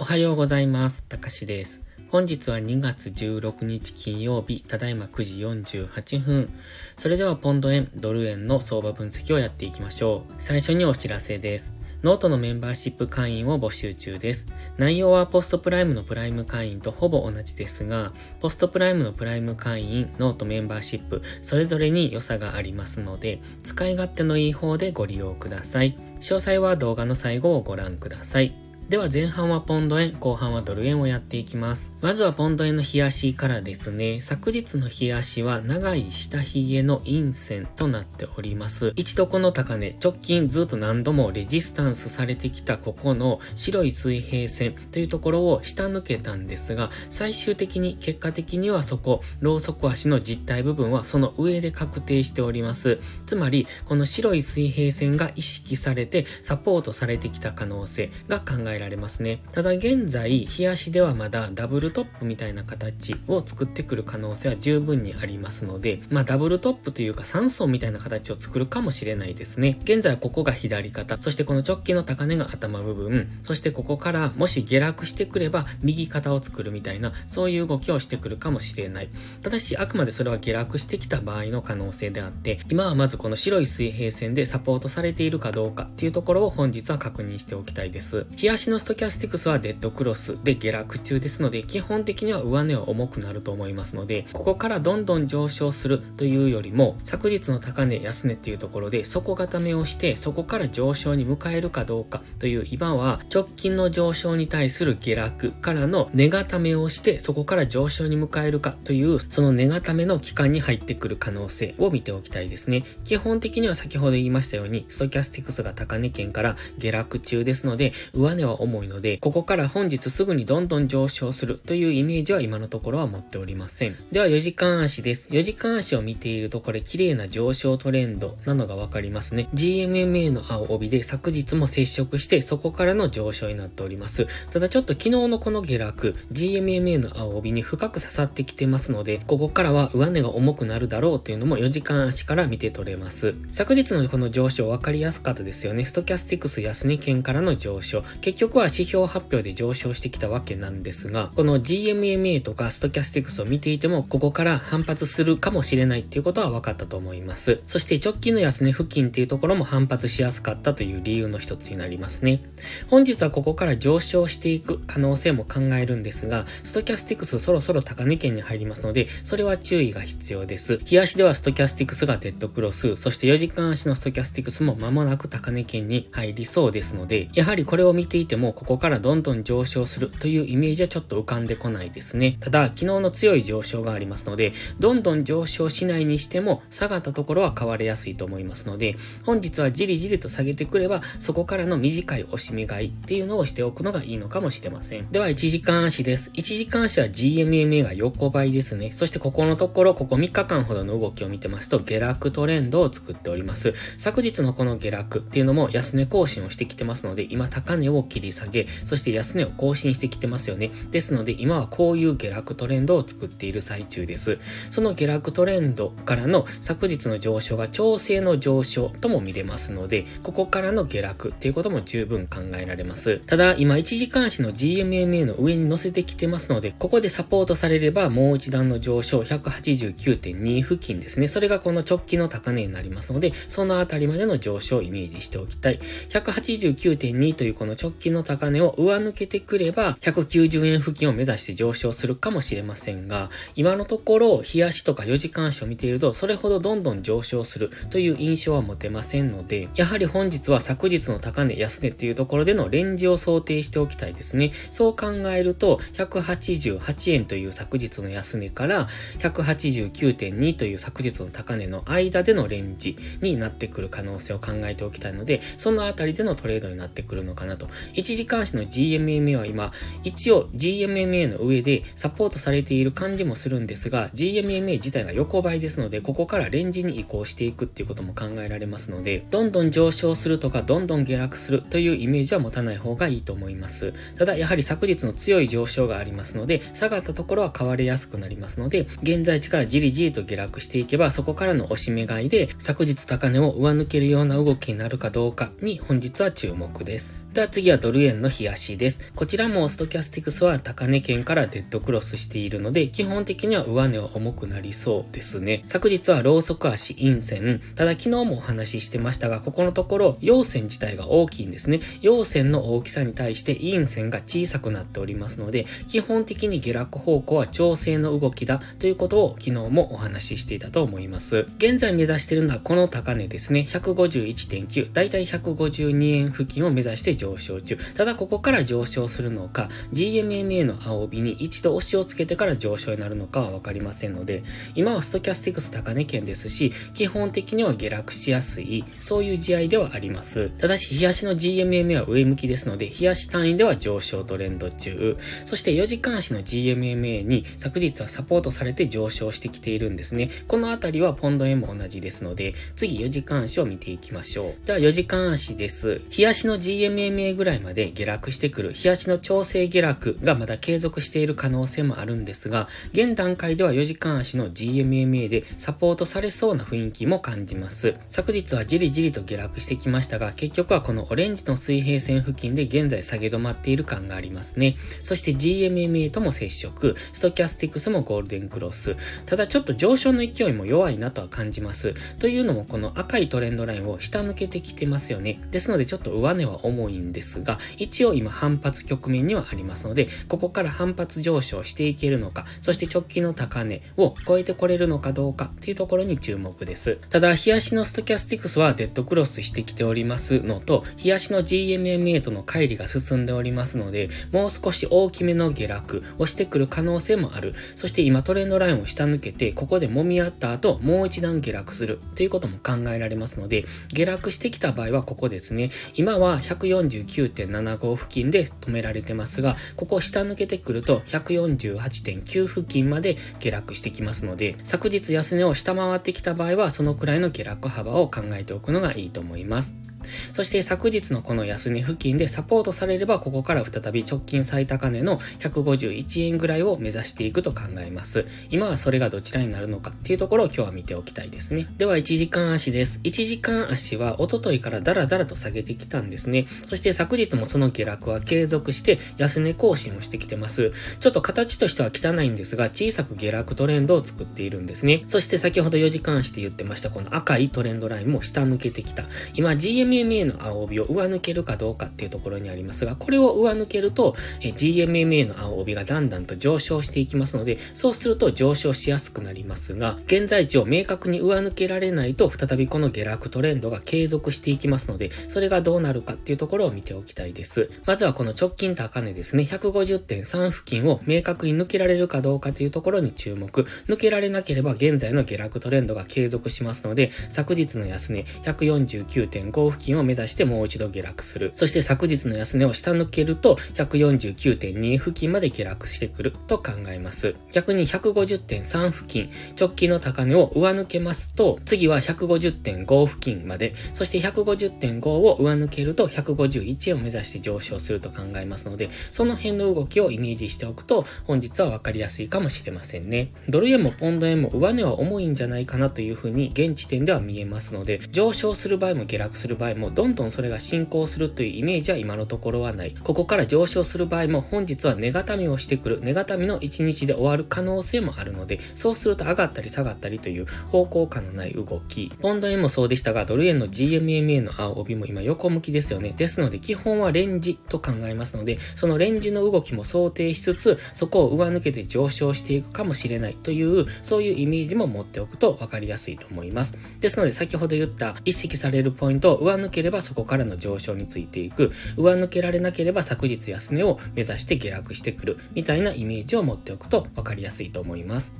おはようございます。たかしです。本日は2月16日金曜日、ただいま9時48分。それではポンド円、ドル円の相場分析をやっていきましょう。最初にお知らせです。ノートのメンバーシップ会員を募集中です。内容は PostPrime のプライム会員とほぼ同じですが、 PostPrime のプライム会員、ノートメンバーシップ、それぞれに良さがありますので、使い勝手のいい方でご利用ください。詳細は動画の最後をご覧ください。では前半はポンド円、後半はドル円をやっていきます。まずはポンド円の冷足からですね。昨日の冷足は長い下髭の陰線となっております。一度この高値、直近ずっと何度もレジスタンスされてきたここの白い水平線というところを下抜けたんですが、最終的に結果的にはそこ、ローソク足の実体部分はその上で確定しております。つまり、この白い水平線が意識されてサポートされてきた可能性が考えられますね。ただ現在、冷やしではまだダブルトップみたいな形を作ってくる可能性は十分にありますので、まあダブルトップというか3層みたいな形を作るかもしれないですね。現在ここが左肩、そしてこの直径の高値が頭部分、そしてここからもし下落してくれば右肩を作るみたいな、そういう動きをしてくるかもしれない。ただし、あくまでそれは下落してきた場合の可能性であって、今はまずこの白い水平線でサポートされているかどうかっていうところを本日は確認しておきたいです。冷やしのストキャスティクスはデッドクロスで下落中ですので、基本的には上値は重くなると思いますので、ここからどんどん上昇するというよりも、昨日の高値、安値っていうところで底固めをして、そこから上昇に迎えるかどうかという今は直近の上昇に対する下落からの値固めをして、そこから上昇に迎えるかという、その値固めの期間に入ってくる可能性を見ておきたいですね。基本的には先ほど言いましたように、ストキャスティクスが高値圏から下落中ですので、上値はは重いので、ここから本日すぐにどんどん上昇するというイメージは今のところは持っておりません。では4時間足です。4時間足を見ているとこれ綺麗な上昇トレンドなのがわかりますね。GMMA の青帯で昨日も接触してそこからの上昇になっております。ただちょっと昨日のこの下落、GMMA の青帯に深く刺さってきてますので、ここからは上値が重くなるだろうというのも4時間足から見て取れます。昨日のこの上昇分かりやすかったですよね。ストキャスティクス安値圏からの上昇。結局は指標発表で上昇してきたわけなんですが、この GMMA とかストキャスティクスを見ていても、ここから反発するかもしれないっていうことは分かったと思います。そして直近の安値付近っていうところも反発しやすかったという理由の一つになりますね。本日はここから上昇していく可能性も考えるんですが、ストキャスティクスそろそろ高値圏に入りますので、それは注意が必要です。日足ではストキャスティクスがデッドクロス、そして4時間足のストキャスティクスも間もなく高値圏に入りそうですので、やはりこれを見ていても、ここからどんどん上昇するというイメージはちょっと浮かんでこないですね。ただ、昨日の強い上昇がありますので、どんどん上昇しないにしても、下がったところは買われやすいと思いますので、本日はじりじりと下げてくれば、そこからの短い押し目買いっていうのをしておくのがいいのかもしれません。では、1時間足です。1時間足は GMMA が横ばいですね。そしてここのところ、ここ3日間ほどの動きを見てますと、下落トレンドを作っております。昨日のこの下落っていうのも安値更新をしてきてますので、今高値を切り切り下げ、そして安値を更新してきてますよね。ですので、今はこういう下落トレンドを作っている最中です。その下落トレンドからの昨日の上昇が調整の上昇とも見れますので、ここからの下落っていうことも十分考えられます。ただ、今1時間足の GMMA の上に乗せてきてますので、ここでサポートされればもう一段の上昇189.2付近ですね。それがこの直近の高値になりますので、そのあたりまでの上昇をイメージしておきたい。189.2というこの直近の高値を上抜けてくれば、190円付近を目指して上昇するかもしれませんが、今のところ、日足とか4時間足を見ていると、それほどどんどん上昇するという印象は持てませんので、やはり本日は昨日の高値、安値っていうところでのレンジを想定しておきたいですね。そう考えると、188円という昨日の安値から、189.2という昨日の高値の間でのレンジになってくる可能性を考えておきたいので、そのあたりでのトレードになってくるのかなと。1時間足の GMMA は今、一応 GMMA の上でサポートされている感じもするんですが、GMMA 自体が横ばいですので、ここからレンジに移行していくっていうことも考えられますので、どんどん上昇するとか、どんどん下落するというイメージは持たない方がいいと思います。ただ、やはり昨日の強い上昇がありますので、下がったところは買われやすくなりますので、現在地からじりじりと下落していけば、そこからの押し目買いで、昨日高値を上抜けるような動きになるかどうかに本日は注目です。では次はドドル円の冷やしです。こちらもストキャスティクスは高値圏からデッドクロスしているので、基本的には上値は重くなりそうですね。昨日はローソク足陰線。ただ昨日もお話ししてましたが、ここのところ陽線自体が大きいんですね。陽線の大きさに対して陰線が小さくなっておりますので、基本的に下落方向は調整の動きだということを昨日もお話ししていたと思います。現在目指しているのはこの高値ですね。151.9、だいたい152円付近を目指して上昇中。ただここから上昇するのか、GMMA の青帯に一度押しをつけてから上昇になるのかはわかりませんので、今はストキャスティクス高値圏ですし、基本的には下落しやすい、そういう試合ではあります。ただし、日足の GMMA は上向きですので、日足単位では上昇トレンド中。そして4時間足の GMMA に昨日はサポートされて上昇してきているんですね。このあたりはポンド円も同じですので、次4時間足を見ていきましょう。では4時間足です。日足の GMMA ぐらいまで下落してくる、日足の調整下落がまだ継続している可能性もあるんですが、現段階では4時間足の GMMA でサポートされそうな雰囲気も感じます。昨日はじりじりと下落してきましたが、結局はこのオレンジの水平線付近で現在下げ止まっている感がありますね。そして GMMA とも接触、ストキャスティクスもゴールデンクロス。ただちょっと上昇の勢いも弱いなとは感じます。というのもこの赤いトレンドラインを下抜けてきてますよね。ですのでちょっと上値は重いんですが、が一応今反発局面にはありますので、ここから反発上昇していけるのか、そして直近の高値を超えてこれるのかどうかっていうところに注目です。ただ、日足のストキャスティクスはデッドクロスしてきておりますのと、日足の GMMA との乖離が進んでおりますので、もう少し大きめの下落をしてくる可能性もある。そして今トレンドラインを下抜けて、ここで揉み合った後、もう一段下落するということも考えられますので、下落してきた場合はここですね。今は149 148.75付近で止められてますが、ここ下抜けてくると148.9付近まで下落してきますので、昨日安値を下回ってきた場合は、そのくらいの下落幅を考えておくのがいいと思います。そして昨日のこの安値付近でサポートされれば、ここから再び直近最高値の151円ぐらいを目指していくと考えます。今はそれがどちらになるのかっていうところを今日は見ておきたいですね。では1時間足です。1時間足は一昨日からダラダラと下げてきたんですね。そして昨日もその下落は継続して安値更新をしてきてます。ちょっと形としては汚いんですが、小さく下落トレンドを作っているんですね。そして先ほど4時間足で言ってましたこの赤いトレンドラインも下抜けてきた。今 GM GMMA の青帯を上抜けるかどうかっていうところにありますが、これを上抜けると、え GMMA の青帯がだんだんと上昇していきますので、そうすると上昇しやすくなりますが、現在地を明確に上抜けられないと、再びこの下落トレンドが継続していきますので、それがどうなるかっていうところを見ておきたいです。まずはこの直近高値ですね、150.3付近を明確に抜けられるかどうかというところに注目。抜けられなければ現在の下落トレンドが継続しますので、昨日の安値149.5付近を目指してもう一度下落する。そして昨日の安値を下抜けると149.2付近まで下落してくると考えます。逆に150.3付近、直近の高値を上抜けますと、次は150.5付近まで、そして150.5を上抜けると151円を目指して上昇すると考えますので、その辺の動きをイメージしておくと、本日はわかりやすいかもしれませんね。ドル円もポンド円も上値は重いんじゃないかなというふうに現時点では見えますので、上昇する場合も下落する場合もどんどんそれが進行するというイメージは今のところはない。ここから上昇する場合も本日はネガタミをしてくる、ネガタミの1日で終わる可能性もあるので、そうすると上がったり下がったりという方向感のない動き。ポンド円もそうでしたが、ドル円の GMMA の青帯も今横向きですよね。ですので基本はレンジと考えますので、そのレンジの動きも想定しつつ、そこを上抜けて上昇していくかもしれないという、そういうイメージも持っておくと分かりやすいと思います。ですので先ほど言った意識されるポイントを上抜ければそこからの上昇についていく、上抜けられなければ昨日安値を目指して下落してくる、みたいなイメージを持っておくと分かりやすいと思います。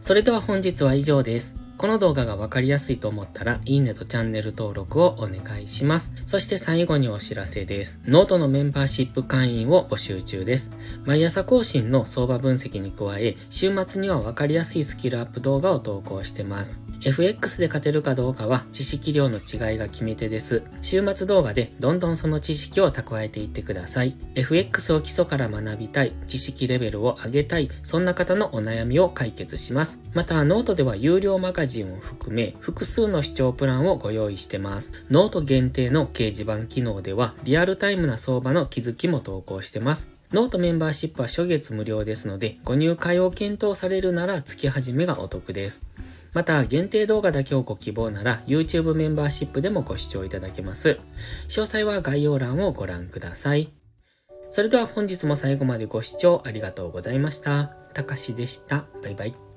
それでは本日は以上です。この動画がわかりやすいと思ったら、いいねとチャンネル登録をお願いします。そして最後にお知らせです。ノートのメンバーシップ会員を募集中です。毎朝更新の相場分析に加え、週末にはわかりやすいスキルアップ動画を投稿してます。FX で勝てるかどうかは知識量の違いが決め手です。週末動画でどんどんその知識を蓄えていってください。FX を基礎から学びたい、知識レベルを上げたい、そんな方のお悩みを解決します。また、ノートでは有料マガジンを含め、複数の視聴プランをご用意してます。ノート限定の掲示板機能では、リアルタイムな相場の気づきも投稿してます。ノートメンバーシップは初月無料ですので、ご入会を検討されるなら月始めがお得です。また、限定動画だけをご希望なら、YouTube メンバーシップでもご視聴いただけます。詳細は概要欄をご覧ください。それでは本日も最後までご視聴ありがとうございました。たかしでした。バイバイ。